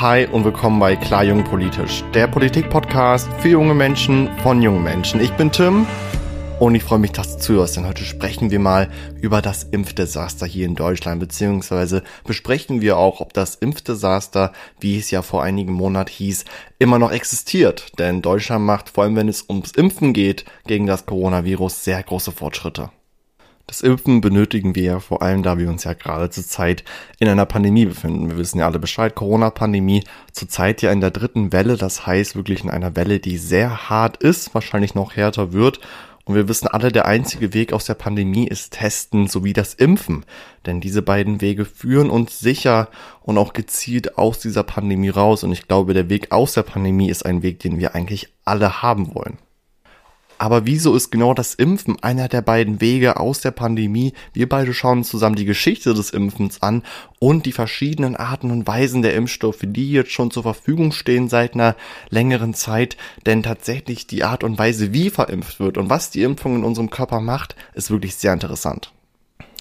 Hi und willkommen bei Klar Jung Politisch, der Politik-Podcast für junge Menschen von jungen Menschen. Ich bin Tim und ich freue mich, dass du zuhörst, denn heute sprechen wir mal über das Impfdesaster hier in Deutschland, beziehungsweise besprechen wir auch, ob das Impfdesaster, wie es ja vor einigen Monaten hieß, immer noch existiert. Denn Deutschland macht, vor allem wenn es ums Impfen geht, gegen das Coronavirus sehr große Fortschritte. Das Impfen benötigen wir ja vor allem, da wir uns ja gerade zurzeit in einer Pandemie befinden. Wir wissen ja alle Bescheid, Corona-Pandemie, zurzeit ja in der dritten Welle, das heißt wirklich in einer Welle, die sehr hart ist, wahrscheinlich noch härter wird. Und wir wissen alle, der einzige Weg aus der Pandemie ist Testen sowie das Impfen. Denn diese beiden Wege führen uns sicher und auch gezielt aus dieser Pandemie raus. Und ich glaube, der Weg aus der Pandemie ist ein Weg, den wir eigentlich alle haben wollen. Aber wieso ist genau das Impfen einer der beiden Wege aus der Pandemie? Wir beide schauen zusammen die Geschichte des Impfens an und die verschiedenen Arten und Weisen der Impfstoffe, die jetzt schon zur Verfügung stehen seit einer längeren Zeit. Denn tatsächlich die Art und Weise, wie verimpft wird und was die Impfung in unserem Körper macht, ist wirklich sehr interessant.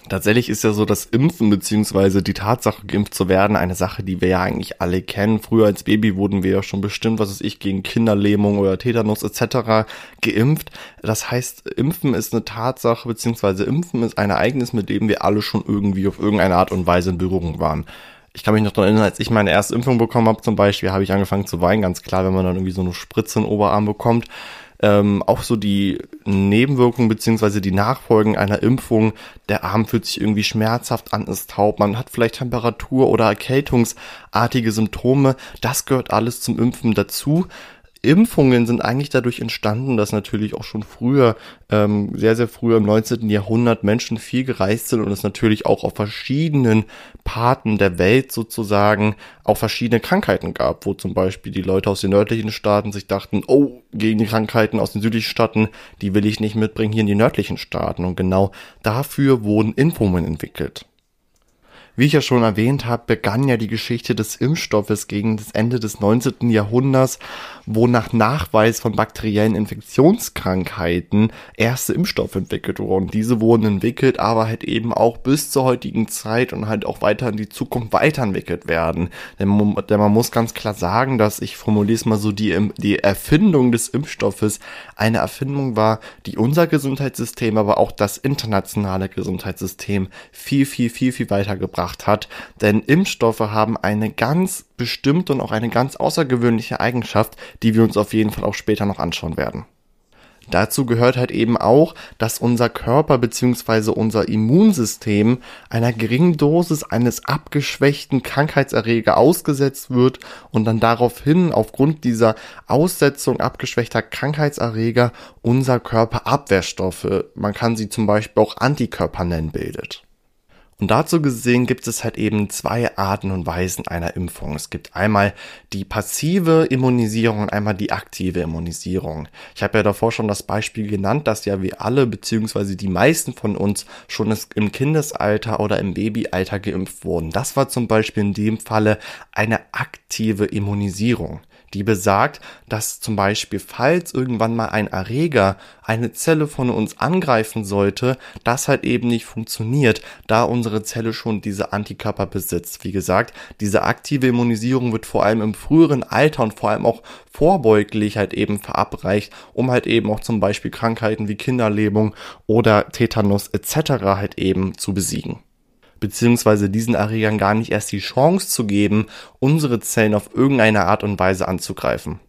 Tatsächlich ist ja so das Impfen beziehungsweise die Tatsache, geimpft zu werden, eine Sache, die wir ja eigentlich alle kennen. Früher als Baby wurden wir ja schon bestimmt, was ist ich, gegen Kinderlähmung oder Tetanus etc. geimpft. Das heißt, Impfen ist eine Tatsache beziehungsweise Impfen ist ein Ereignis, mit dem wir alle schon irgendwie auf irgendeine Art und Weise in Berührung waren. Ich kann mich noch daran erinnern, als ich meine erste Impfung bekommen habe zum Beispiel, habe ich angefangen zu weinen, ganz klar, wenn man dann irgendwie so eine Spritze in den Oberarm bekommt ähm, auch so die Nebenwirkungen beziehungsweise die Nachfolgen einer Impfung. Der Arm fühlt sich irgendwie schmerzhaft an, ist taub, man hat vielleicht Temperatur oder erkältungsartige Symptome. Das gehört alles zum Impfen dazu. Impfungen sind eigentlich dadurch entstanden, dass natürlich auch schon früher, ähm, sehr, sehr früher im 19. Jahrhundert Menschen viel gereist sind und es natürlich auch auf verschiedenen Parten der Welt sozusagen auch verschiedene Krankheiten gab, wo zum Beispiel die Leute aus den nördlichen Staaten sich dachten, oh, gegen die Krankheiten aus den südlichen Staaten, die will ich nicht mitbringen hier in die nördlichen Staaten. Und genau dafür wurden Impfungen entwickelt. Wie ich ja schon erwähnt habe, begann ja die Geschichte des Impfstoffes gegen das Ende des 19. Jahrhunderts, wo nach Nachweis von bakteriellen Infektionskrankheiten erste Impfstoffe entwickelt wurden. Diese wurden entwickelt, aber halt eben auch bis zur heutigen Zeit und halt auch weiter in die Zukunft weiterentwickelt werden. Denn man, denn man muss ganz klar sagen, dass ich formuliere es mal so, die, die Erfindung des Impfstoffes eine Erfindung war, die unser Gesundheitssystem, aber auch das internationale Gesundheitssystem viel, viel, viel, viel weitergebracht gebracht hat, denn Impfstoffe haben eine ganz bestimmte und auch eine ganz außergewöhnliche Eigenschaft, die wir uns auf jeden Fall auch später noch anschauen werden. Dazu gehört halt eben auch, dass unser Körper bzw. unser Immunsystem einer geringen Dosis eines abgeschwächten Krankheitserreger ausgesetzt wird und dann daraufhin aufgrund dieser Aussetzung abgeschwächter Krankheitserreger unser Körper Abwehrstoffe, man kann sie zum Beispiel auch Antikörper nennen, bildet. Und dazu gesehen gibt es halt eben zwei Arten und Weisen einer Impfung. Es gibt einmal die passive Immunisierung und einmal die aktive Immunisierung. Ich habe ja davor schon das Beispiel genannt, dass ja wir alle beziehungsweise die meisten von uns schon im Kindesalter oder im Babyalter geimpft wurden. Das war zum Beispiel in dem Falle eine aktive Immunisierung die besagt, dass zum Beispiel, falls irgendwann mal ein Erreger eine Zelle von uns angreifen sollte, das halt eben nicht funktioniert, da unsere Zelle schon diese Antikörper besitzt. Wie gesagt, diese aktive Immunisierung wird vor allem im früheren Alter und vor allem auch vorbeuglich halt eben verabreicht, um halt eben auch zum Beispiel Krankheiten wie Kinderlähmung oder Tetanus etc. halt eben zu besiegen beziehungsweise diesen Erregern gar nicht erst die Chance zu geben, unsere Zellen auf irgendeine Art und Weise anzugreifen.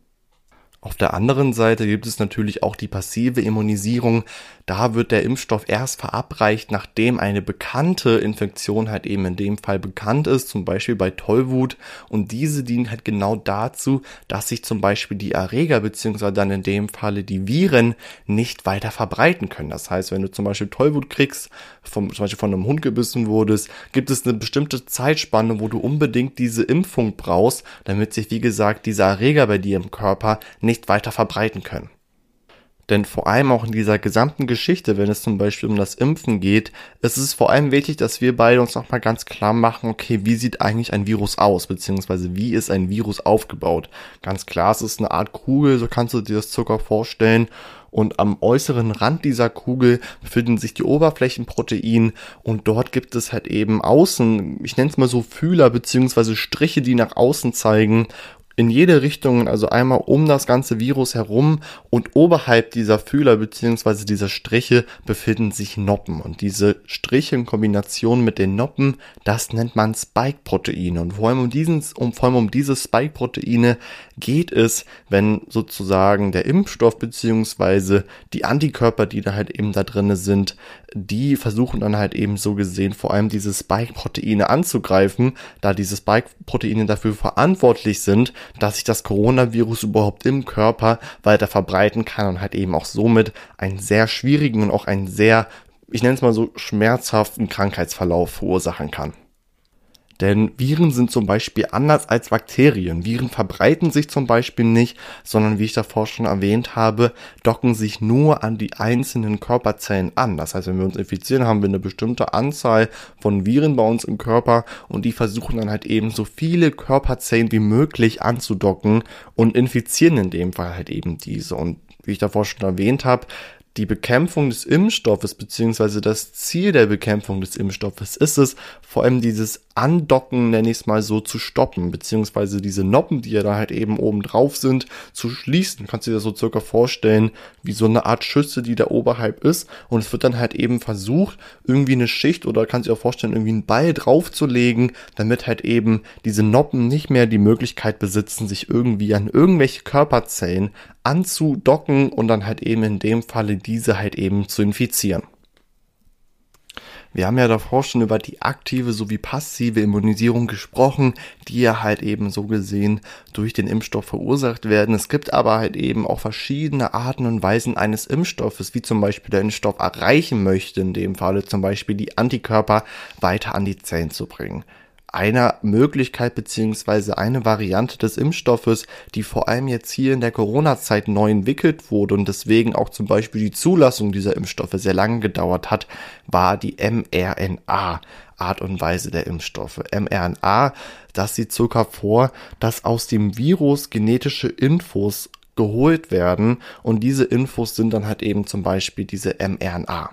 Auf der anderen Seite gibt es natürlich auch die passive Immunisierung. Da wird der Impfstoff erst verabreicht, nachdem eine bekannte Infektion halt eben in dem Fall bekannt ist, zum Beispiel bei Tollwut. Und diese dient halt genau dazu, dass sich zum Beispiel die Erreger beziehungsweise dann in dem Falle die Viren nicht weiter verbreiten können. Das heißt, wenn du zum Beispiel Tollwut kriegst, vom, zum Beispiel von einem Hund gebissen wurdest, gibt es eine bestimmte Zeitspanne, wo du unbedingt diese Impfung brauchst, damit sich, wie gesagt, dieser Erreger bei dir im Körper nicht weiter verbreiten können. Denn vor allem auch in dieser gesamten Geschichte, wenn es zum Beispiel um das Impfen geht, ist es vor allem wichtig, dass wir beide uns nochmal ganz klar machen, okay, wie sieht eigentlich ein Virus aus, beziehungsweise wie ist ein Virus aufgebaut? Ganz klar, es ist eine Art Kugel, so kannst du dir das Zucker vorstellen und am äußeren Rand dieser Kugel befinden sich die Oberflächenproteine und dort gibt es halt eben außen, ich nenne es mal so Fühler beziehungsweise Striche, die nach außen zeigen in jede Richtung, also einmal um das ganze Virus herum und oberhalb dieser Fühler beziehungsweise dieser Striche befinden sich Noppen. Und diese Striche in Kombination mit den Noppen, das nennt man Spike-Proteine. Und vor allem um diesen, um, vor allem um diese Spike-Proteine geht es, wenn sozusagen der Impfstoff beziehungsweise die Antikörper, die da halt eben da drinne sind, die versuchen dann halt eben so gesehen vor allem diese Spike-Proteine anzugreifen, da diese Spike-Proteine dafür verantwortlich sind, dass sich das Coronavirus überhaupt im Körper weiter verbreiten kann und halt eben auch somit einen sehr schwierigen und auch einen sehr, ich nenne es mal so, schmerzhaften Krankheitsverlauf verursachen kann. Denn Viren sind zum Beispiel anders als Bakterien. Viren verbreiten sich zum Beispiel nicht, sondern wie ich davor schon erwähnt habe, docken sich nur an die einzelnen Körperzellen an. Das heißt, wenn wir uns infizieren, haben wir eine bestimmte Anzahl von Viren bei uns im Körper und die versuchen dann halt eben so viele Körperzellen wie möglich anzudocken und infizieren in dem Fall halt eben diese. Und wie ich davor schon erwähnt habe, die Bekämpfung des Impfstoffes beziehungsweise das Ziel der Bekämpfung des Impfstoffes ist es, vor allem dieses Andocken, nenne ich es mal so, zu stoppen, beziehungsweise diese Noppen, die ja da halt eben oben drauf sind, zu schließen. Kannst du dir das so circa vorstellen, wie so eine Art Schütze, die da oberhalb ist. Und es wird dann halt eben versucht, irgendwie eine Schicht oder kannst du dir auch vorstellen, irgendwie einen Ball draufzulegen, damit halt eben diese Noppen nicht mehr die Möglichkeit besitzen, sich irgendwie an irgendwelche Körperzellen anzudocken und dann halt eben in dem Falle diese halt eben zu infizieren. Wir haben ja davor schon über die aktive sowie passive Immunisierung gesprochen, die ja halt eben so gesehen durch den Impfstoff verursacht werden. Es gibt aber halt eben auch verschiedene Arten und Weisen eines Impfstoffes, wie zum Beispiel der Impfstoff erreichen möchte, in dem Falle zum Beispiel die Antikörper weiter an die Zellen zu bringen einer Möglichkeit beziehungsweise eine Variante des Impfstoffes, die vor allem jetzt hier in der Corona-Zeit neu entwickelt wurde und deswegen auch zum Beispiel die Zulassung dieser Impfstoffe sehr lange gedauert hat, war die mRNA. Art und Weise der Impfstoffe. mRNA, das sieht sogar vor, dass aus dem Virus genetische Infos geholt werden und diese Infos sind dann halt eben zum Beispiel diese mRNA.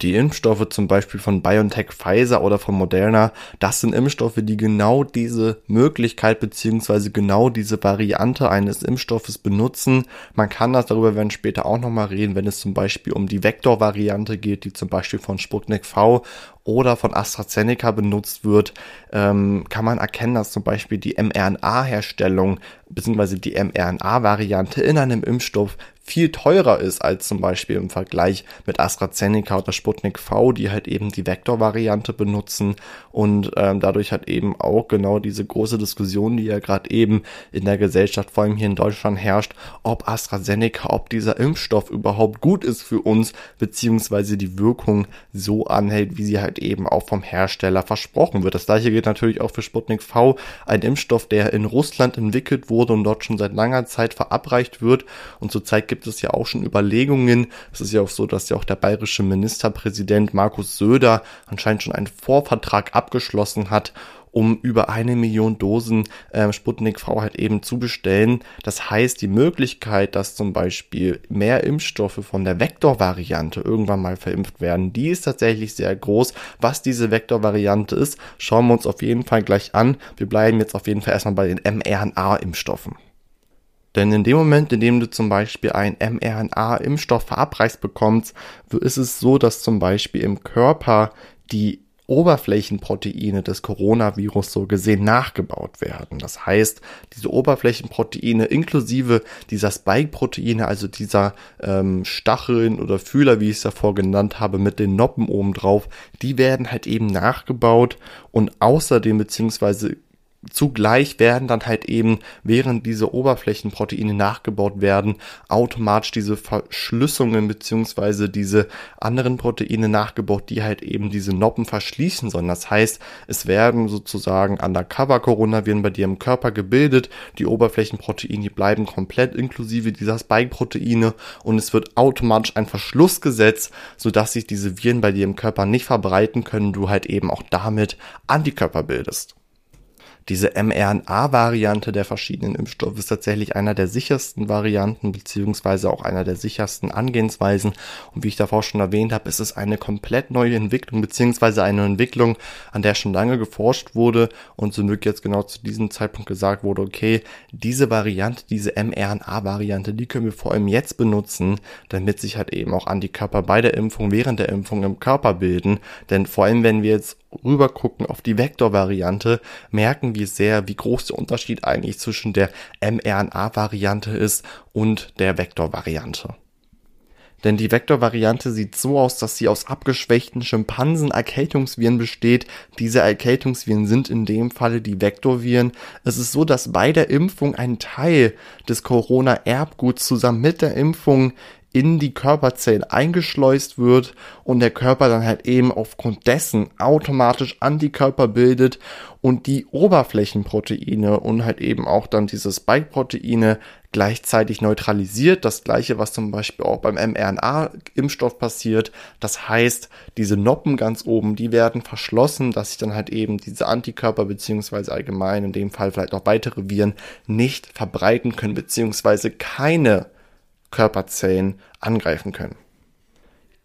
Die Impfstoffe zum Beispiel von BioNTech, Pfizer oder von Moderna, das sind Impfstoffe, die genau diese Möglichkeit beziehungsweise genau diese Variante eines Impfstoffes benutzen. Man kann das, darüber werden später auch nochmal reden, wenn es zum Beispiel um die Vektorvariante geht, die zum Beispiel von Sputnik V oder von AstraZeneca benutzt wird, ähm, kann man erkennen, dass zum Beispiel die mRNA-Herstellung bzw. die mRNA-Variante in einem Impfstoff viel teurer ist als zum Beispiel im Vergleich mit AstraZeneca oder Sputnik V, die halt eben die Vektor-Variante benutzen und ähm, dadurch hat eben auch genau diese große Diskussion, die ja gerade eben in der Gesellschaft, vor allem hier in Deutschland herrscht, ob AstraZeneca, ob dieser Impfstoff überhaupt gut ist für uns, beziehungsweise die Wirkung so anhält, wie sie halt eben auch vom Hersteller versprochen wird. Das gleiche gilt natürlich auch für Sputnik V, ein Impfstoff, der in Russland entwickelt wurde und dort schon seit langer Zeit verabreicht wird. Und zurzeit gibt es ja auch schon Überlegungen. Es ist ja auch so, dass ja auch der bayerische Ministerpräsident Markus Söder anscheinend schon einen Vorvertrag abgeschlossen hat, um über eine Million Dosen äh, Sputnik V halt eben zu bestellen. Das heißt, die Möglichkeit, dass zum Beispiel mehr Impfstoffe von der Vektor-Variante irgendwann mal verimpft werden, die ist tatsächlich sehr groß. Was diese Vektor-Variante ist, schauen wir uns auf jeden Fall gleich an. Wir bleiben jetzt auf jeden Fall erstmal bei den mRNA-Impfstoffen. Denn in dem Moment, in dem du zum Beispiel einen mRNA-Impfstoff verabreicht bekommst, ist es so, dass zum Beispiel im Körper die Oberflächenproteine des Coronavirus so gesehen nachgebaut werden. Das heißt, diese Oberflächenproteine inklusive dieser Spike-Proteine, also dieser ähm, Stacheln oder Fühler, wie ich es davor genannt habe, mit den Noppen oben drauf, die werden halt eben nachgebaut und außerdem beziehungsweise Zugleich werden dann halt eben, während diese Oberflächenproteine nachgebaut werden, automatisch diese Verschlüsselungen beziehungsweise diese anderen Proteine nachgebaut, die halt eben diese Noppen verschließen sollen. Das heißt, es werden sozusagen Undercover-Coronaviren bei dir im Körper gebildet, die Oberflächenproteine bleiben komplett inklusive dieser Spike-Proteine und es wird automatisch ein Verschluss gesetzt, sodass sich diese Viren bei dir im Körper nicht verbreiten können, du halt eben auch damit Antikörper bildest. Diese mRNA-Variante der verschiedenen Impfstoffe ist tatsächlich einer der sichersten Varianten beziehungsweise auch einer der sichersten Angehensweisen. Und wie ich davor schon erwähnt habe, ist es eine komplett neue Entwicklung beziehungsweise eine Entwicklung, an der schon lange geforscht wurde und zum Glück jetzt genau zu diesem Zeitpunkt gesagt wurde, okay, diese Variante, diese mRNA-Variante, die können wir vor allem jetzt benutzen, damit sich halt eben auch Antikörper bei der Impfung, während der Impfung im Körper bilden. Denn vor allem, wenn wir jetzt rüber gucken auf die Vektor-Variante, merken wir sehr, wie groß der Unterschied eigentlich zwischen der mRNA-Variante ist und der Vektor-Variante. Denn die Vektor-Variante sieht so aus, dass sie aus abgeschwächten Schimpansen-Erkältungsviren besteht. Diese Erkältungsviren sind in dem Falle die Vektorviren. Es ist so, dass bei der Impfung ein Teil des Corona-Erbguts zusammen mit der Impfung in die Körperzellen eingeschleust wird und der Körper dann halt eben aufgrund dessen automatisch Antikörper bildet und die Oberflächenproteine und halt eben auch dann diese Spike-Proteine gleichzeitig neutralisiert. Das gleiche, was zum Beispiel auch beim mRNA-Impfstoff passiert. Das heißt, diese Noppen ganz oben, die werden verschlossen, dass sich dann halt eben diese Antikörper beziehungsweise allgemein in dem Fall vielleicht auch weitere Viren nicht verbreiten können beziehungsweise keine Körperzellen angreifen können.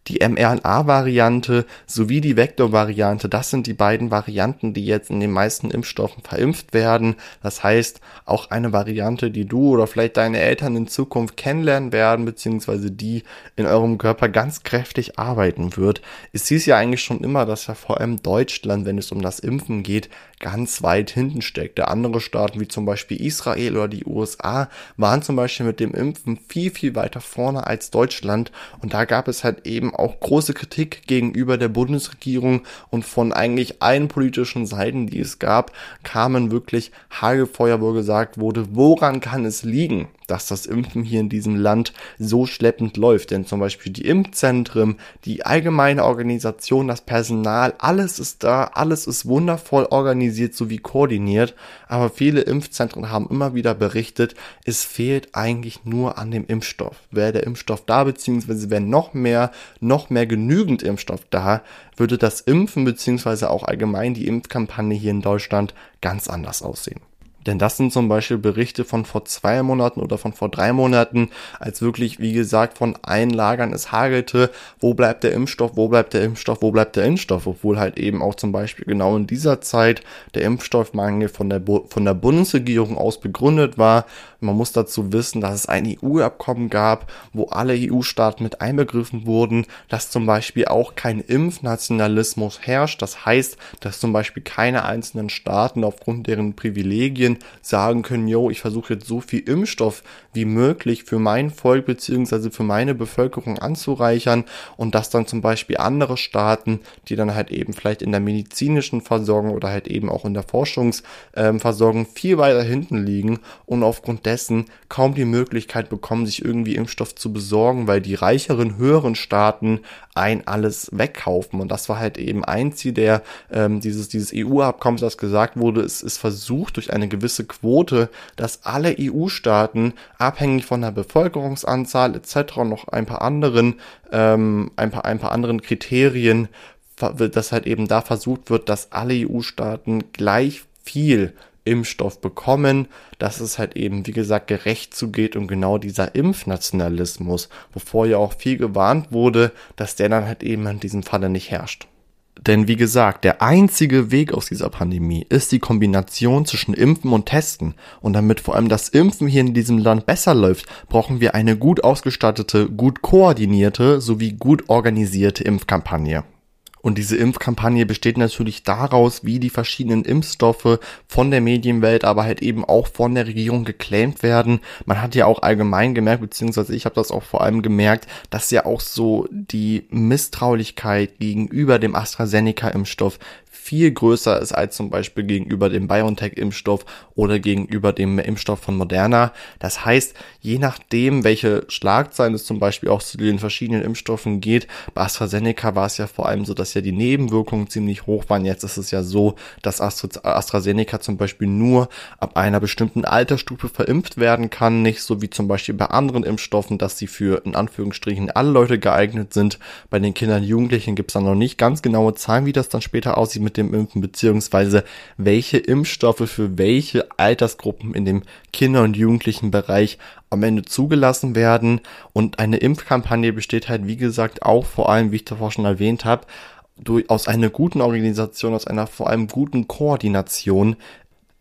Die mRNA-Variante sowie die Vektor-Variante, das sind die beiden Varianten, die jetzt in den meisten Impfstoffen verimpft werden. Das heißt, auch eine Variante, die du oder vielleicht deine Eltern in Zukunft kennenlernen werden, beziehungsweise die in eurem Körper ganz kräftig arbeiten wird. Es hieß ja eigentlich schon immer, dass ja vor allem Deutschland, wenn es um das Impfen geht, ganz weit hinten steckte. Andere Staaten wie zum Beispiel Israel oder die USA waren zum Beispiel mit dem Impfen viel, viel weiter vorne als Deutschland. Und da gab es halt eben auch große Kritik gegenüber der Bundesregierung und von eigentlich allen politischen Seiten, die es gab, kamen wirklich Hagefeuer, wo gesagt wurde, woran kann es liegen, dass das Impfen hier in diesem Land so schleppend läuft. Denn zum Beispiel die Impfzentren, die allgemeine Organisation, das Personal, alles ist da, alles ist wundervoll organisiert sowie koordiniert. Aber viele Impfzentren haben immer wieder berichtet, es fehlt eigentlich nur an dem Impfstoff. Wäre der Impfstoff da, beziehungsweise wäre noch mehr, noch mehr genügend Impfstoff da, würde das Impfen beziehungsweise auch allgemein die Impfkampagne hier in Deutschland ganz anders aussehen. Denn das sind zum Beispiel Berichte von vor zwei Monaten oder von vor drei Monaten, als wirklich, wie gesagt, von allen Lagern es hagelte, wo bleibt der Impfstoff, wo bleibt der Impfstoff, wo bleibt der Impfstoff, obwohl halt eben auch zum Beispiel genau in dieser Zeit der Impfstoffmangel von der, von der Bundesregierung aus begründet war. Man muss dazu wissen, dass es ein EU-Abkommen gab, wo alle EU-Staaten mit einbegriffen wurden, dass zum Beispiel auch kein Impfnationalismus herrscht. Das heißt, dass zum Beispiel keine einzelnen Staaten aufgrund deren Privilegien Medien sagen können, yo, ich versuche jetzt so viel Impfstoff wie möglich für mein Volk beziehungsweise für meine Bevölkerung anzureichern und dass dann zum Beispiel andere Staaten, die dann halt eben vielleicht in der medizinischen Versorgung oder halt eben auch in der Forschungsversorgung ähm, viel weiter hinten liegen und aufgrund dessen kaum die Möglichkeit bekommen, sich irgendwie Impfstoff zu besorgen, weil die reicheren, höheren Staaten ein alles wegkaufen. Und das war halt eben ein Ziel der ähm, dieses, dieses EU-Abkommens, das gesagt wurde, es ist versucht durch eine gewisse gewisse Quote, dass alle EU-Staaten abhängig von der Bevölkerungsanzahl etc. noch ein paar anderen, ähm, ein paar, ein paar anderen Kriterien, dass halt eben da versucht wird, dass alle EU-Staaten gleich viel Impfstoff bekommen, dass es halt eben, wie gesagt, gerecht zugeht und genau dieser Impfnationalismus, wovor ja auch viel gewarnt wurde, dass der dann halt eben in diesem Falle nicht herrscht. Denn wie gesagt, der einzige Weg aus dieser Pandemie ist die Kombination zwischen Impfen und Testen. Und damit vor allem das Impfen hier in diesem Land besser läuft, brauchen wir eine gut ausgestattete, gut koordinierte sowie gut organisierte Impfkampagne. Und diese Impfkampagne besteht natürlich daraus, wie die verschiedenen Impfstoffe von der Medienwelt, aber halt eben auch von der Regierung geclaimt werden. Man hat ja auch allgemein gemerkt, beziehungsweise ich habe das auch vor allem gemerkt, dass ja auch so die Misstraulichkeit gegenüber dem AstraZeneca-Impfstoff viel größer ist als zum Beispiel gegenüber dem BioNTech-Impfstoff oder gegenüber dem Impfstoff von Moderna. Das heißt, je nachdem, welche Schlagzeilen es zum Beispiel auch zu den verschiedenen Impfstoffen geht, bei AstraZeneca war es ja vor allem so, dass ja die Nebenwirkungen ziemlich hoch waren. Jetzt ist es ja so, dass AstraZeneca zum Beispiel nur ab einer bestimmten Altersstufe verimpft werden kann, nicht so wie zum Beispiel bei anderen Impfstoffen, dass sie für in Anführungsstrichen alle Leute geeignet sind. Bei den Kindern und Jugendlichen gibt es dann noch nicht ganz genaue Zahlen, wie das dann später aussieht mit dem Impfen, beziehungsweise welche Impfstoffe für welche Altersgruppen in dem Kinder- und Jugendlichen Bereich am Ende zugelassen werden. Und eine Impfkampagne besteht halt, wie gesagt, auch vor allem, wie ich davor schon erwähnt habe, durch, aus einer guten Organisation, aus einer vor allem guten Koordination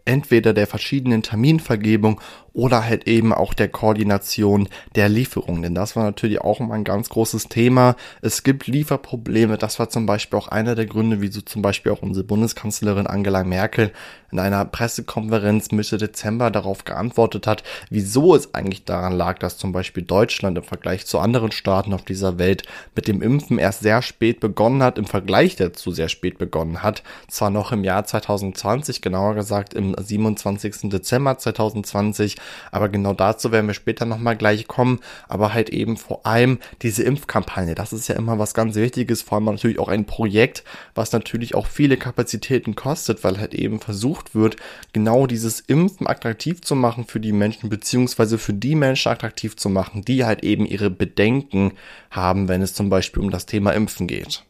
entweder der verschiedenen Terminvergebung oder halt eben auch der Koordination der Lieferung. Denn das war natürlich auch immer ein ganz großes Thema. Es gibt Lieferprobleme. Das war zum Beispiel auch einer der Gründe, wieso zum Beispiel auch unsere Bundeskanzlerin Angela Merkel in einer Pressekonferenz Mitte Dezember darauf geantwortet hat, wieso es eigentlich daran lag, dass zum Beispiel Deutschland im Vergleich zu anderen Staaten auf dieser Welt mit dem Impfen erst sehr spät begonnen hat, im Vergleich dazu sehr spät begonnen hat. Zwar noch im Jahr 2020, genauer gesagt im 27. Dezember 2020, aber genau dazu werden wir später nochmal gleich kommen. Aber halt eben vor allem diese Impfkampagne. Das ist ja immer was ganz Wichtiges. Vor allem natürlich auch ein Projekt, was natürlich auch viele Kapazitäten kostet, weil halt eben versucht wird, genau dieses Impfen attraktiv zu machen für die Menschen, beziehungsweise für die Menschen attraktiv zu machen, die halt eben ihre Bedenken haben, wenn es zum Beispiel um das Thema Impfen geht.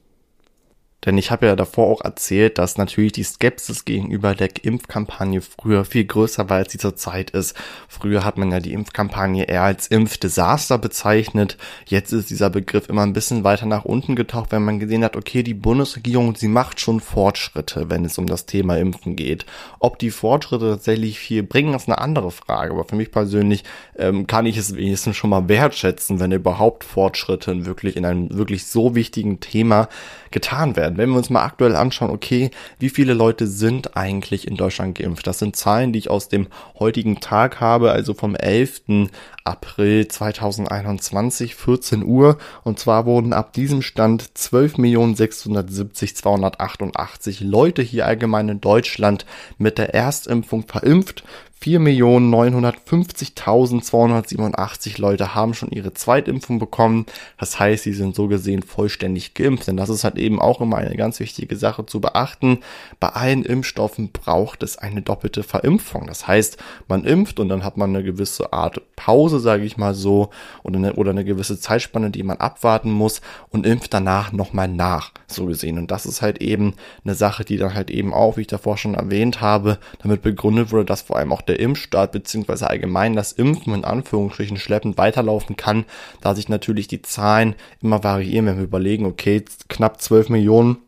Denn ich habe ja davor auch erzählt, dass natürlich die Skepsis gegenüber der Impfkampagne früher viel größer war, als sie zurzeit ist. Früher hat man ja die Impfkampagne eher als Impfdesaster bezeichnet. Jetzt ist dieser Begriff immer ein bisschen weiter nach unten getaucht, wenn man gesehen hat, okay, die Bundesregierung, sie macht schon Fortschritte, wenn es um das Thema Impfen geht. Ob die Fortschritte tatsächlich viel bringen, ist eine andere Frage. Aber für mich persönlich ähm, kann ich es wenigstens schon mal wertschätzen, wenn überhaupt Fortschritte wirklich in einem wirklich so wichtigen Thema getan werden. Wenn wir uns mal aktuell anschauen, okay, wie viele Leute sind eigentlich in Deutschland geimpft? Das sind Zahlen, die ich aus dem heutigen Tag habe, also vom 11. April 2021, 14 Uhr. Und zwar wurden ab diesem Stand 12.670.288 Leute hier allgemein in Deutschland mit der Erstimpfung verimpft. 4.950.287 Leute haben schon ihre Zweitimpfung bekommen. Das heißt, sie sind so gesehen vollständig geimpft. Denn das ist halt eben auch immer eine ganz wichtige Sache zu beachten. Bei allen Impfstoffen braucht es eine doppelte Verimpfung. Das heißt, man impft und dann hat man eine gewisse Art Pause, sage ich mal so, oder eine, oder eine gewisse Zeitspanne, die man abwarten muss und impft danach nochmal nach, so gesehen. Und das ist halt eben eine Sache, die dann halt eben auch, wie ich davor schon erwähnt habe, damit begründet wurde, dass vor allem auch der der Impfstart beziehungsweise allgemein das Impfen in Anführungsstrichen schleppend weiterlaufen kann, da sich natürlich die Zahlen immer variieren, wenn wir überlegen, okay, knapp 12 Millionen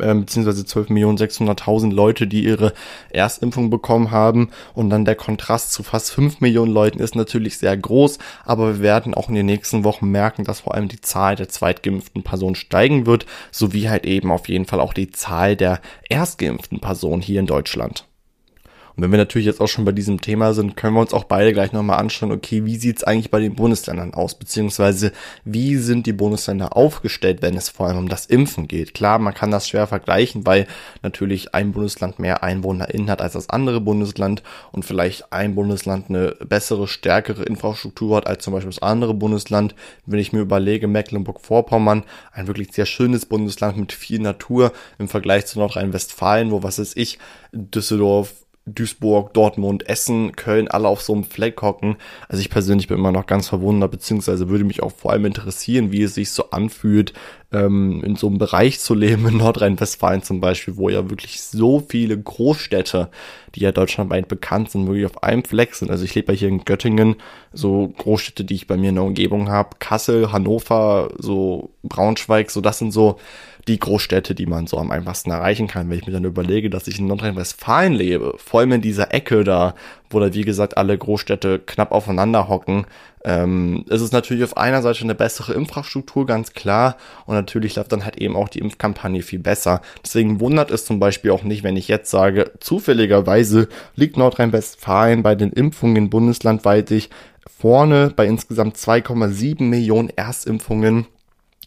ähm, beziehungsweise 12.600.000 Leute, die ihre Erstimpfung bekommen haben. Und dann der Kontrast zu fast 5 Millionen Leuten ist natürlich sehr groß. Aber wir werden auch in den nächsten Wochen merken, dass vor allem die Zahl der zweitgeimpften Personen steigen wird, sowie halt eben auf jeden Fall auch die Zahl der erstgeimpften Personen hier in Deutschland. Und wenn wir natürlich jetzt auch schon bei diesem Thema sind, können wir uns auch beide gleich nochmal anschauen, okay, wie sieht's eigentlich bei den Bundesländern aus, beziehungsweise wie sind die Bundesländer aufgestellt, wenn es vor allem um das Impfen geht. Klar, man kann das schwer vergleichen, weil natürlich ein Bundesland mehr EinwohnerInnen hat als das andere Bundesland und vielleicht ein Bundesland eine bessere, stärkere Infrastruktur hat als zum Beispiel das andere Bundesland. Wenn ich mir überlege, Mecklenburg-Vorpommern, ein wirklich sehr schönes Bundesland mit viel Natur im Vergleich zu Nordrhein-Westfalen, wo was ist ich, Düsseldorf, Duisburg, Dortmund, Essen, Köln alle auf so einem Fleck hocken. Also ich persönlich bin immer noch ganz verwundert, beziehungsweise würde mich auch vor allem interessieren, wie es sich so anfühlt, ähm, in so einem Bereich zu leben, in Nordrhein-Westfalen zum Beispiel, wo ja wirklich so viele Großstädte, die ja deutschlandweit bekannt sind, wirklich auf einem Fleck sind. Also ich lebe ja hier in Göttingen, so Großstädte, die ich bei mir in der Umgebung habe, Kassel, Hannover, so Braunschweig, so das sind so die Großstädte, die man so am einfachsten erreichen kann. Wenn ich mir dann überlege, dass ich in Nordrhein-Westfalen lebe, vor allem in dieser Ecke da, wo da wie gesagt alle Großstädte knapp aufeinander hocken, ähm, ist es natürlich auf einer Seite eine bessere Infrastruktur, ganz klar. Und natürlich läuft dann halt eben auch die Impfkampagne viel besser. Deswegen wundert es zum Beispiel auch nicht, wenn ich jetzt sage, zufälligerweise liegt Nordrhein-Westfalen bei den Impfungen bundeslandweitig vorne bei insgesamt 2,7 Millionen Erstimpfungen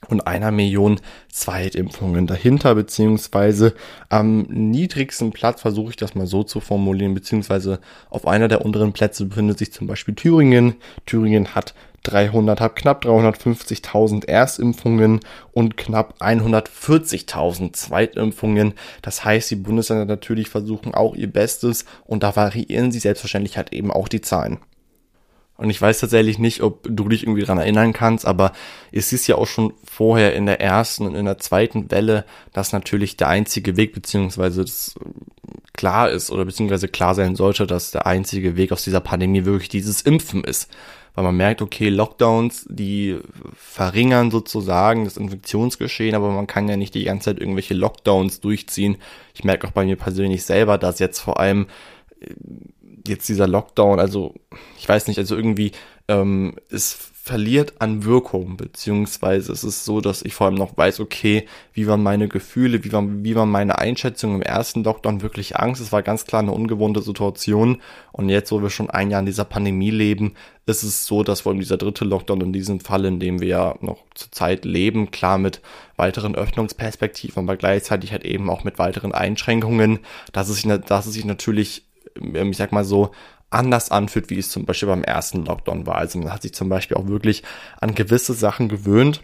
und einer Million Zweitimpfungen dahinter, beziehungsweise am niedrigsten Platz versuche ich das mal so zu formulieren, beziehungsweise auf einer der unteren Plätze befindet sich zum Beispiel Thüringen. Thüringen hat 300, hat knapp 350.000 Erstimpfungen und knapp 140.000 Zweitimpfungen. Das heißt, die Bundesländer natürlich versuchen auch ihr Bestes und da variieren sie selbstverständlich halt eben auch die Zahlen. Und ich weiß tatsächlich nicht, ob du dich irgendwie dran erinnern kannst, aber es ist ja auch schon vorher in der ersten und in der zweiten Welle, dass natürlich der einzige Weg, beziehungsweise das klar ist oder beziehungsweise klar sein sollte, dass der einzige Weg aus dieser Pandemie wirklich dieses Impfen ist. Weil man merkt, okay, Lockdowns, die verringern sozusagen das Infektionsgeschehen, aber man kann ja nicht die ganze Zeit irgendwelche Lockdowns durchziehen. Ich merke auch bei mir persönlich selber, dass jetzt vor allem jetzt dieser Lockdown, also ich weiß nicht, also irgendwie ähm, es verliert an Wirkung, beziehungsweise es ist so, dass ich vor allem noch weiß, okay, wie waren meine Gefühle, wie war, wie war meine Einschätzung im ersten Lockdown, wirklich Angst, es war ganz klar eine ungewohnte Situation. Und jetzt, wo wir schon ein Jahr in dieser Pandemie leben, ist es so, dass vor allem dieser dritte Lockdown in diesem Fall, in dem wir ja noch zurzeit leben, klar mit weiteren Öffnungsperspektiven, aber gleichzeitig halt eben auch mit weiteren Einschränkungen, dass es, dass es sich natürlich ich sag mal so, anders anfühlt, wie es zum Beispiel beim ersten Lockdown war. Also man hat sich zum Beispiel auch wirklich an gewisse Sachen gewöhnt.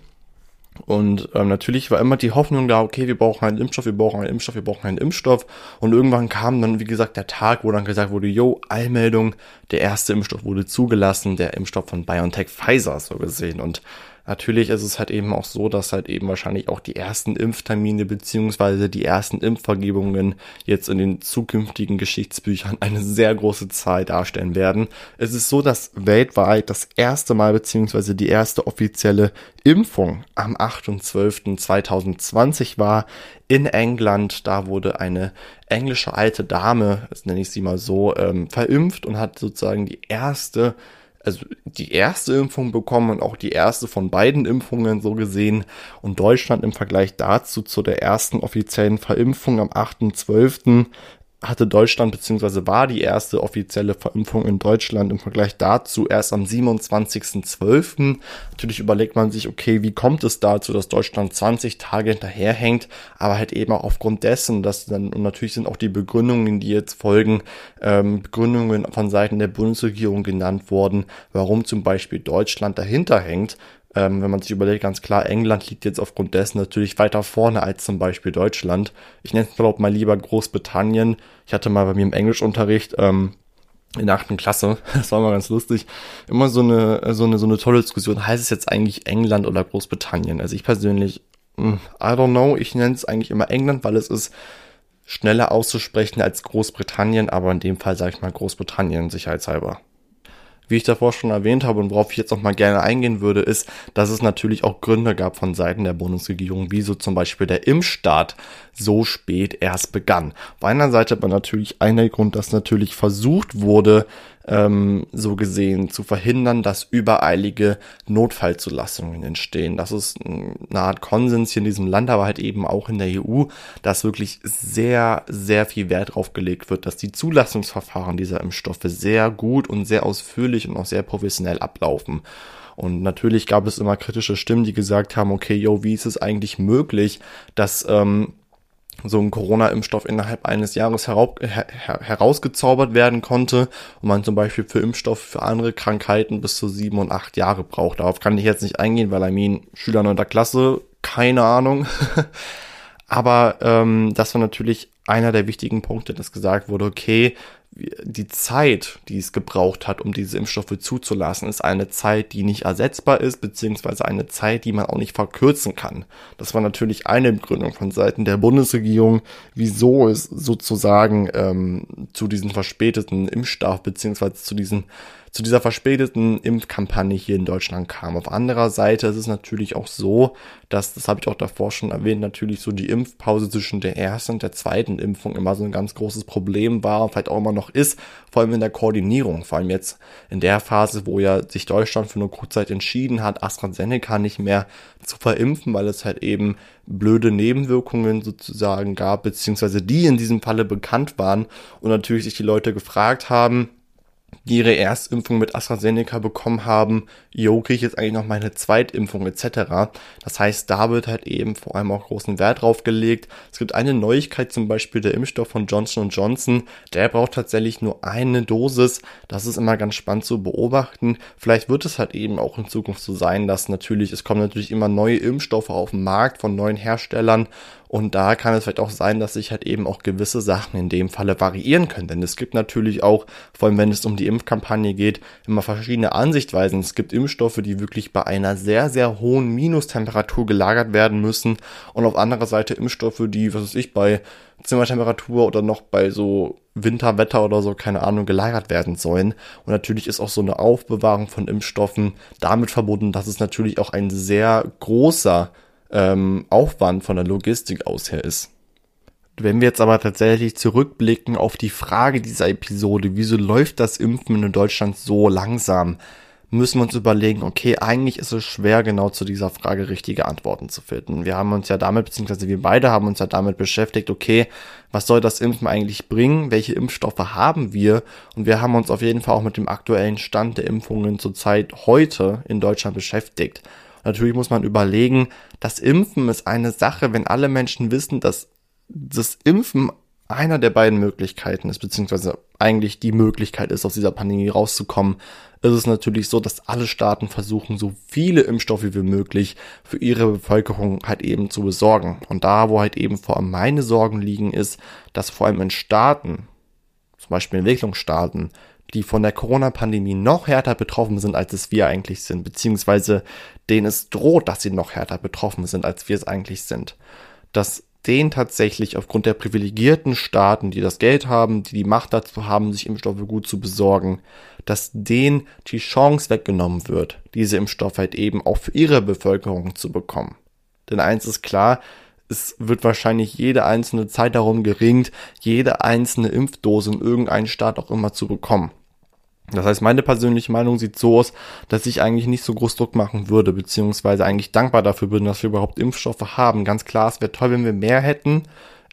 Und ähm, natürlich war immer die Hoffnung da, okay, wir brauchen einen Impfstoff, wir brauchen einen Impfstoff, wir brauchen einen Impfstoff. Und irgendwann kam dann, wie gesagt, der Tag, wo dann gesagt wurde, yo, Allmeldung, der erste Impfstoff wurde zugelassen, der Impfstoff von BioNTech Pfizer so gesehen. Und Natürlich ist es halt eben auch so, dass halt eben wahrscheinlich auch die ersten Impftermine beziehungsweise die ersten Impfvergebungen jetzt in den zukünftigen Geschichtsbüchern eine sehr große Zahl darstellen werden. Es ist so, dass weltweit das erste Mal beziehungsweise die erste offizielle Impfung am 8.12.2020 war in England. Da wurde eine englische alte Dame, das nenne ich sie mal so, ähm, verimpft und hat sozusagen die erste also die erste Impfung bekommen und auch die erste von beiden Impfungen so gesehen. Und Deutschland im Vergleich dazu zu der ersten offiziellen Verimpfung am 8.12 hatte Deutschland beziehungsweise war die erste offizielle Verimpfung in Deutschland im Vergleich dazu erst am 27.12. Natürlich überlegt man sich, okay, wie kommt es dazu, dass Deutschland 20 Tage hinterherhängt, aber halt eben auch aufgrund dessen, dass dann, und natürlich sind auch die Begründungen, die jetzt folgen, ähm, Begründungen von Seiten der Bundesregierung genannt worden, warum zum Beispiel Deutschland dahinter hängt, ähm, wenn man sich überlegt, ganz klar, England liegt jetzt aufgrund dessen natürlich weiter vorne als zum Beispiel Deutschland. Ich nenne es glaube mal lieber Großbritannien. Ich hatte mal bei mir im Englischunterricht ähm, in der achten Klasse, das war mal ganz lustig, immer so eine, so eine, so eine tolle Diskussion. Heißt es jetzt eigentlich England oder Großbritannien? Also ich persönlich, hm, I don't know, ich nenne es eigentlich immer England, weil es ist schneller auszusprechen als Großbritannien, aber in dem Fall sage ich mal Großbritannien sicherheitshalber wie ich davor schon erwähnt habe und worauf ich jetzt auch mal gerne eingehen würde, ist, dass es natürlich auch Gründe gab von Seiten der Bundesregierung, wie so zum Beispiel der Impfstart so spät erst begann. Auf einer Seite aber natürlich einer Grund, dass natürlich versucht wurde, ähm, so gesehen zu verhindern, dass übereilige Notfallzulassungen entstehen. Das ist eine Art Konsens hier in diesem Land, aber halt eben auch in der EU, dass wirklich sehr, sehr viel Wert drauf gelegt wird, dass die Zulassungsverfahren dieser Impfstoffe sehr gut und sehr ausführlich und auch sehr professionell ablaufen. Und natürlich gab es immer kritische Stimmen, die gesagt haben, okay, yo, wie ist es eigentlich möglich, dass ähm, so ein Corona-Impfstoff innerhalb eines Jahres herausgezaubert werden konnte und man zum Beispiel für Impfstoff für andere Krankheiten bis zu sieben und acht Jahre braucht. Darauf kann ich jetzt nicht eingehen, weil I mean, Schüler neunter Klasse, keine Ahnung. Aber ähm, das war natürlich einer der wichtigen Punkte, dass gesagt wurde, okay, die Zeit, die es gebraucht hat, um diese Impfstoffe zuzulassen, ist eine Zeit, die nicht ersetzbar ist, beziehungsweise eine Zeit, die man auch nicht verkürzen kann. Das war natürlich eine Begründung von Seiten der Bundesregierung, wieso es sozusagen ähm, zu diesem verspäteten Impfstoff, beziehungsweise zu diesen zu dieser verspäteten Impfkampagne hier in Deutschland kam. Auf anderer Seite ist es natürlich auch so, dass, das habe ich auch davor schon erwähnt, natürlich so die Impfpause zwischen der ersten und der zweiten Impfung immer so ein ganz großes Problem war und vielleicht auch immer noch ist, vor allem in der Koordinierung, vor allem jetzt in der Phase, wo ja sich Deutschland für eine kurze Zeit entschieden hat, AstraZeneca nicht mehr zu verimpfen, weil es halt eben blöde Nebenwirkungen sozusagen gab, beziehungsweise die in diesem Falle bekannt waren und natürlich sich die Leute gefragt haben, die ihre Erstimpfung mit AstraZeneca bekommen haben, jo, kriege ich jetzt eigentlich noch meine Zweitimpfung etc. Das heißt, da wird halt eben vor allem auch großen Wert drauf gelegt. Es gibt eine Neuigkeit, zum Beispiel der Impfstoff von Johnson Johnson, der braucht tatsächlich nur eine Dosis. Das ist immer ganz spannend zu beobachten. Vielleicht wird es halt eben auch in Zukunft so sein, dass natürlich, es kommen natürlich immer neue Impfstoffe auf den Markt von neuen Herstellern und da kann es vielleicht auch sein, dass sich halt eben auch gewisse Sachen in dem Falle variieren können. Denn es gibt natürlich auch, vor allem wenn es um die Impfkampagne geht, immer verschiedene Ansichtweisen. Es gibt Impfstoffe, die wirklich bei einer sehr, sehr hohen Minustemperatur gelagert werden müssen. Und auf anderer Seite Impfstoffe, die, was weiß ich, bei Zimmertemperatur oder noch bei so Winterwetter oder so, keine Ahnung, gelagert werden sollen. Und natürlich ist auch so eine Aufbewahrung von Impfstoffen damit verbunden, dass es natürlich auch ein sehr großer ähm, Aufwand von der Logistik aus her ist. Wenn wir jetzt aber tatsächlich zurückblicken auf die Frage dieser Episode, wieso läuft das Impfen in Deutschland so langsam, müssen wir uns überlegen, okay, eigentlich ist es schwer, genau zu dieser Frage richtige Antworten zu finden. Wir haben uns ja damit, beziehungsweise wir beide haben uns ja damit beschäftigt, okay, was soll das Impfen eigentlich bringen? Welche Impfstoffe haben wir? Und wir haben uns auf jeden Fall auch mit dem aktuellen Stand der Impfungen zurzeit heute in Deutschland beschäftigt. Natürlich muss man überlegen, das Impfen ist eine Sache, wenn alle Menschen wissen, dass das Impfen einer der beiden Möglichkeiten ist, beziehungsweise eigentlich die Möglichkeit ist, aus dieser Pandemie rauszukommen, ist es natürlich so, dass alle Staaten versuchen, so viele Impfstoffe wie möglich für ihre Bevölkerung halt eben zu besorgen. Und da, wo halt eben vor allem meine Sorgen liegen, ist, dass vor allem in Staaten, zum Beispiel Entwicklungsstaaten, die von der Corona-Pandemie noch härter betroffen sind, als es wir eigentlich sind, beziehungsweise denen es droht, dass sie noch härter betroffen sind, als wir es eigentlich sind. Dass denen tatsächlich aufgrund der privilegierten Staaten, die das Geld haben, die die Macht dazu haben, sich Impfstoffe gut zu besorgen, dass denen die Chance weggenommen wird, diese Impfstoffe halt eben auch für ihre Bevölkerung zu bekommen. Denn eins ist klar, es wird wahrscheinlich jede einzelne Zeit darum geringt, jede einzelne Impfdose in irgendeinen Staat auch immer zu bekommen. Das heißt, meine persönliche Meinung sieht so aus, dass ich eigentlich nicht so groß Druck machen würde, beziehungsweise eigentlich dankbar dafür bin, dass wir überhaupt Impfstoffe haben. Ganz klar, es wäre toll, wenn wir mehr hätten,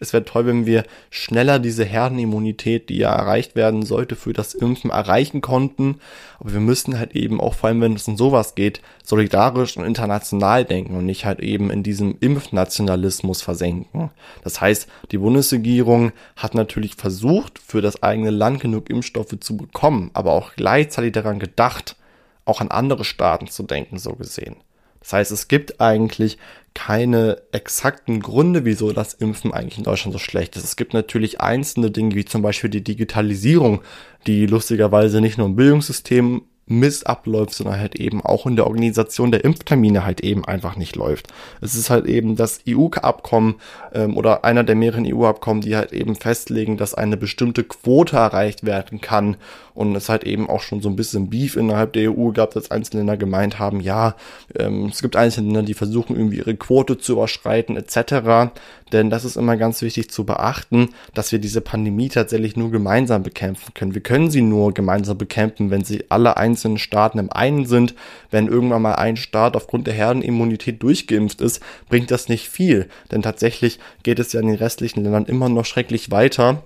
es wäre toll, wenn wir schneller diese Herdenimmunität, die ja erreicht werden sollte, für das Impfen erreichen konnten. Aber wir müssen halt eben auch, vor allem wenn es um sowas geht, solidarisch und international denken und nicht halt eben in diesem Impfnationalismus versenken. Das heißt, die Bundesregierung hat natürlich versucht, für das eigene Land genug Impfstoffe zu bekommen, aber auch gleichzeitig daran gedacht, auch an andere Staaten zu denken, so gesehen. Das heißt, es gibt eigentlich keine exakten Gründe, wieso das Impfen eigentlich in Deutschland so schlecht ist. Es gibt natürlich einzelne Dinge, wie zum Beispiel die Digitalisierung, die lustigerweise nicht nur im Bildungssystem missabläuft, sondern halt eben auch in der Organisation der Impftermine halt eben einfach nicht läuft. Es ist halt eben das EU-Abkommen ähm, oder einer der mehreren EU-Abkommen, die halt eben festlegen, dass eine bestimmte Quote erreicht werden kann und es halt eben auch schon so ein bisschen Beef innerhalb der EU gab, dass einzelne Länder gemeint haben, ja, ähm, es gibt einzelne Länder, die versuchen irgendwie ihre Quote zu überschreiten etc. Denn das ist immer ganz wichtig zu beachten, dass wir diese Pandemie tatsächlich nur gemeinsam bekämpfen können. Wir können sie nur gemeinsam bekämpfen, wenn sie alle einzelnen Staaten im einen sind. Wenn irgendwann mal ein Staat aufgrund der Herdenimmunität durchgeimpft ist, bringt das nicht viel. Denn tatsächlich geht es ja in den restlichen Ländern immer noch schrecklich weiter.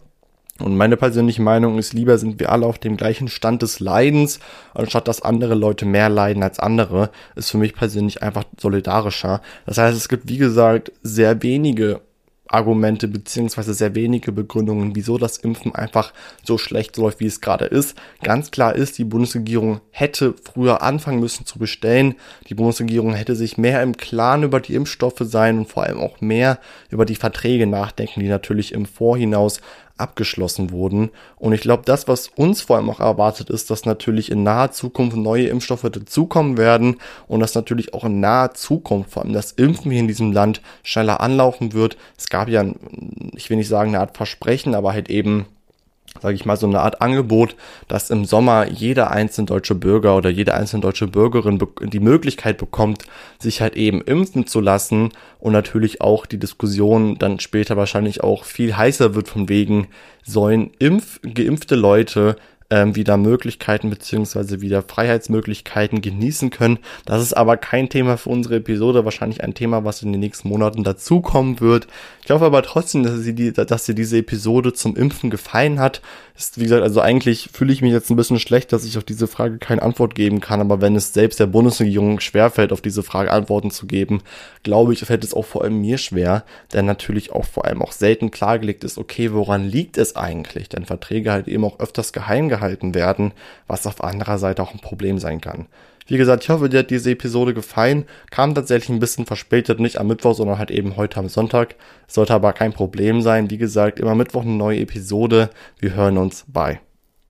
Und meine persönliche Meinung ist, lieber sind wir alle auf dem gleichen Stand des Leidens, anstatt dass andere Leute mehr leiden als andere, ist für mich persönlich einfach solidarischer. Das heißt, es gibt, wie gesagt, sehr wenige Argumente beziehungsweise sehr wenige Begründungen, wieso das Impfen einfach so schlecht läuft, wie es gerade ist. Ganz klar ist, die Bundesregierung hätte früher anfangen müssen zu bestellen. Die Bundesregierung hätte sich mehr im Klaren über die Impfstoffe sein und vor allem auch mehr über die Verträge nachdenken, die natürlich im Vorhinaus abgeschlossen wurden. Und ich glaube, das, was uns vor allem auch erwartet, ist, dass natürlich in naher Zukunft neue Impfstoffe dazukommen werden und dass natürlich auch in naher Zukunft vor allem das Impfen hier in diesem Land schneller anlaufen wird. Es gab ja, ich will nicht sagen eine Art Versprechen, aber halt eben sage ich mal, so eine Art Angebot, dass im Sommer jeder einzelne deutsche Bürger oder jede einzelne deutsche Bürgerin die Möglichkeit bekommt, sich halt eben impfen zu lassen und natürlich auch die Diskussion dann später wahrscheinlich auch viel heißer wird von wegen, sollen impf geimpfte Leute ähm, wieder Möglichkeiten beziehungsweise wieder Freiheitsmöglichkeiten genießen können. Das ist aber kein Thema für unsere Episode, wahrscheinlich ein Thema, was in den nächsten Monaten dazukommen wird. Ich hoffe aber trotzdem, dass sie, die, dass sie diese Episode zum Impfen gefallen hat. Ist, wie gesagt, also eigentlich fühle ich mich jetzt ein bisschen schlecht, dass ich auf diese Frage keine Antwort geben kann, aber wenn es selbst der Bundesregierung schwerfällt, auf diese Frage Antworten zu geben, glaube ich, fällt es auch vor allem mir schwer, denn natürlich auch vor allem auch selten klargelegt ist, okay, woran liegt es eigentlich? Denn Verträge halt eben auch öfters geheim gehalten werden, was auf anderer Seite auch ein Problem sein kann. Wie gesagt, ich hoffe, dir hat diese Episode gefallen. Kam tatsächlich ein bisschen verspätet, nicht am Mittwoch, sondern halt eben heute am Sonntag. Sollte aber kein Problem sein. Wie gesagt, immer Mittwoch eine neue Episode. Wir hören uns. Bye.